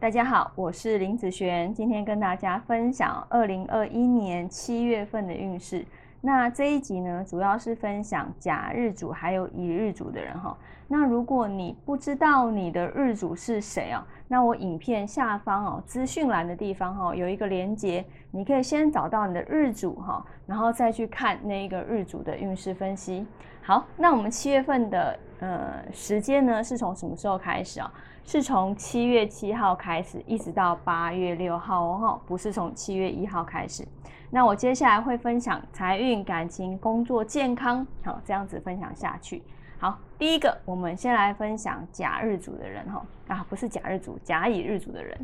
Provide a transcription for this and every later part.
大家好，我是林子璇，今天跟大家分享二零二一年七月份的运势。那这一集呢，主要是分享甲日主还有乙日主的人哈。那如果你不知道你的日主是谁啊，那我影片下方哦资讯栏的地方哈有一个连接，你可以先找到你的日主哈，然后再去看那一个日主的运势分析。好，那我们七月份的呃时间呢，是从什么时候开始啊？是从七月七号开始，一直到八月六号哦，不是从七月一号开始。那我接下来会分享财运、感情、工作、健康，好，这样子分享下去。好，第一个，我们先来分享甲日主的人哈，啊，不是甲日主，甲乙日主的人。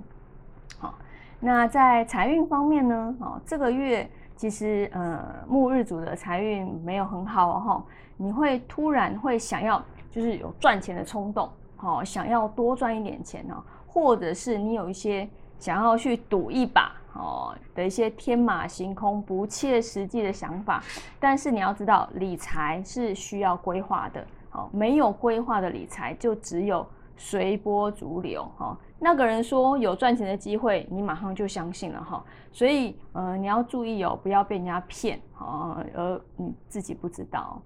好，那在财运方面呢，哦，这个月其实呃木日主的财运没有很好哦，你会突然会想要就是有赚钱的冲动。哦，想要多赚一点钱哦，或者是你有一些想要去赌一把哦的一些天马行空、不切实际的想法，但是你要知道，理财是需要规划的。哦，没有规划的理财就只有随波逐流。哈，那个人说有赚钱的机会，你马上就相信了哈。所以，呃，你要注意哦，不要被人家骗哦，而你自己不知道。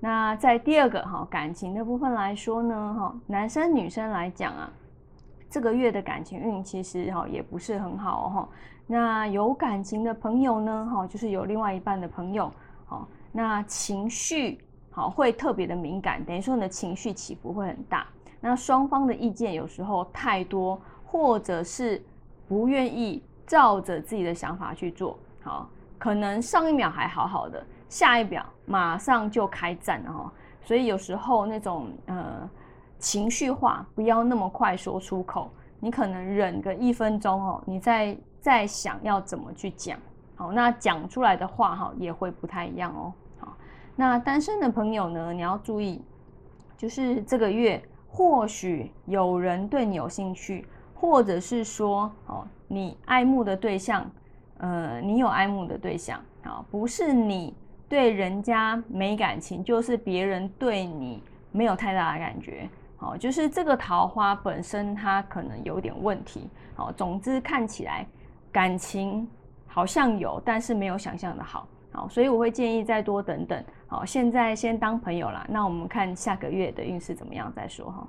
那在第二个哈感情的部分来说呢，哈男生女生来讲啊，这个月的感情运其实哈也不是很好哈。那有感情的朋友呢，哈就是有另外一半的朋友，好那情绪好会特别的敏感，等于说你的情绪起伏会很大。那双方的意见有时候太多，或者是不愿意照着自己的想法去做，好可能上一秒还好好的。下一秒马上就开战了哈，所以有时候那种呃情绪化不要那么快说出口，你可能忍个一分钟哦，你再再想要怎么去讲，好，那讲出来的话哈也会不太一样哦。好，那单身的朋友呢，你要注意，就是这个月或许有人对你有兴趣，或者是说哦你爱慕的对象，呃你有爱慕的对象啊，不是你。对人家没感情，就是别人对你没有太大的感觉，哦，就是这个桃花本身它可能有点问题，好，总之看起来感情好像有，但是没有想象的好，好，所以我会建议再多等等，好，现在先当朋友啦，那我们看下个月的运势怎么样再说哈。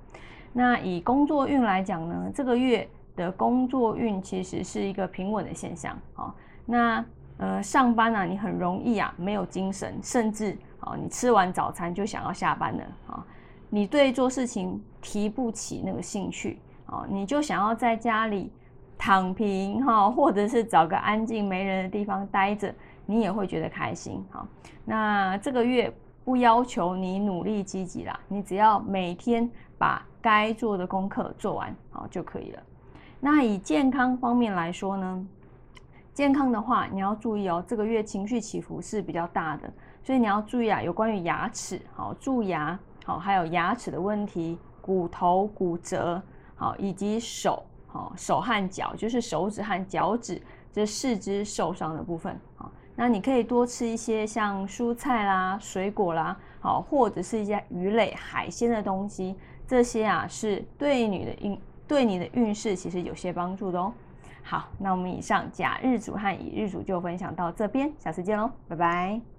那以工作运来讲呢，这个月的工作运其实是一个平稳的现象，好，那。呃，上班啊，你很容易啊，没有精神，甚至啊，你吃完早餐就想要下班了啊。你对做事情提不起那个兴趣啊，你就想要在家里躺平哈，或者是找个安静没人的地方待着，你也会觉得开心哈。那这个月不要求你努力积极啦，你只要每天把该做的功课做完好就可以了。那以健康方面来说呢？健康的话，你要注意哦，这个月情绪起伏是比较大的，所以你要注意啊，有关于牙齿，好蛀牙，好还有牙齿的问题，骨头骨折，好以及手，好手和脚，就是手指和脚趾这四肢受伤的部分，好，那你可以多吃一些像蔬菜啦、水果啦，好或者是一些鱼类、海鲜的东西，这些啊是对你的运对你的运势其实有些帮助的哦。好，那我们以上甲日主和乙日主就分享到这边，下次见喽，拜拜。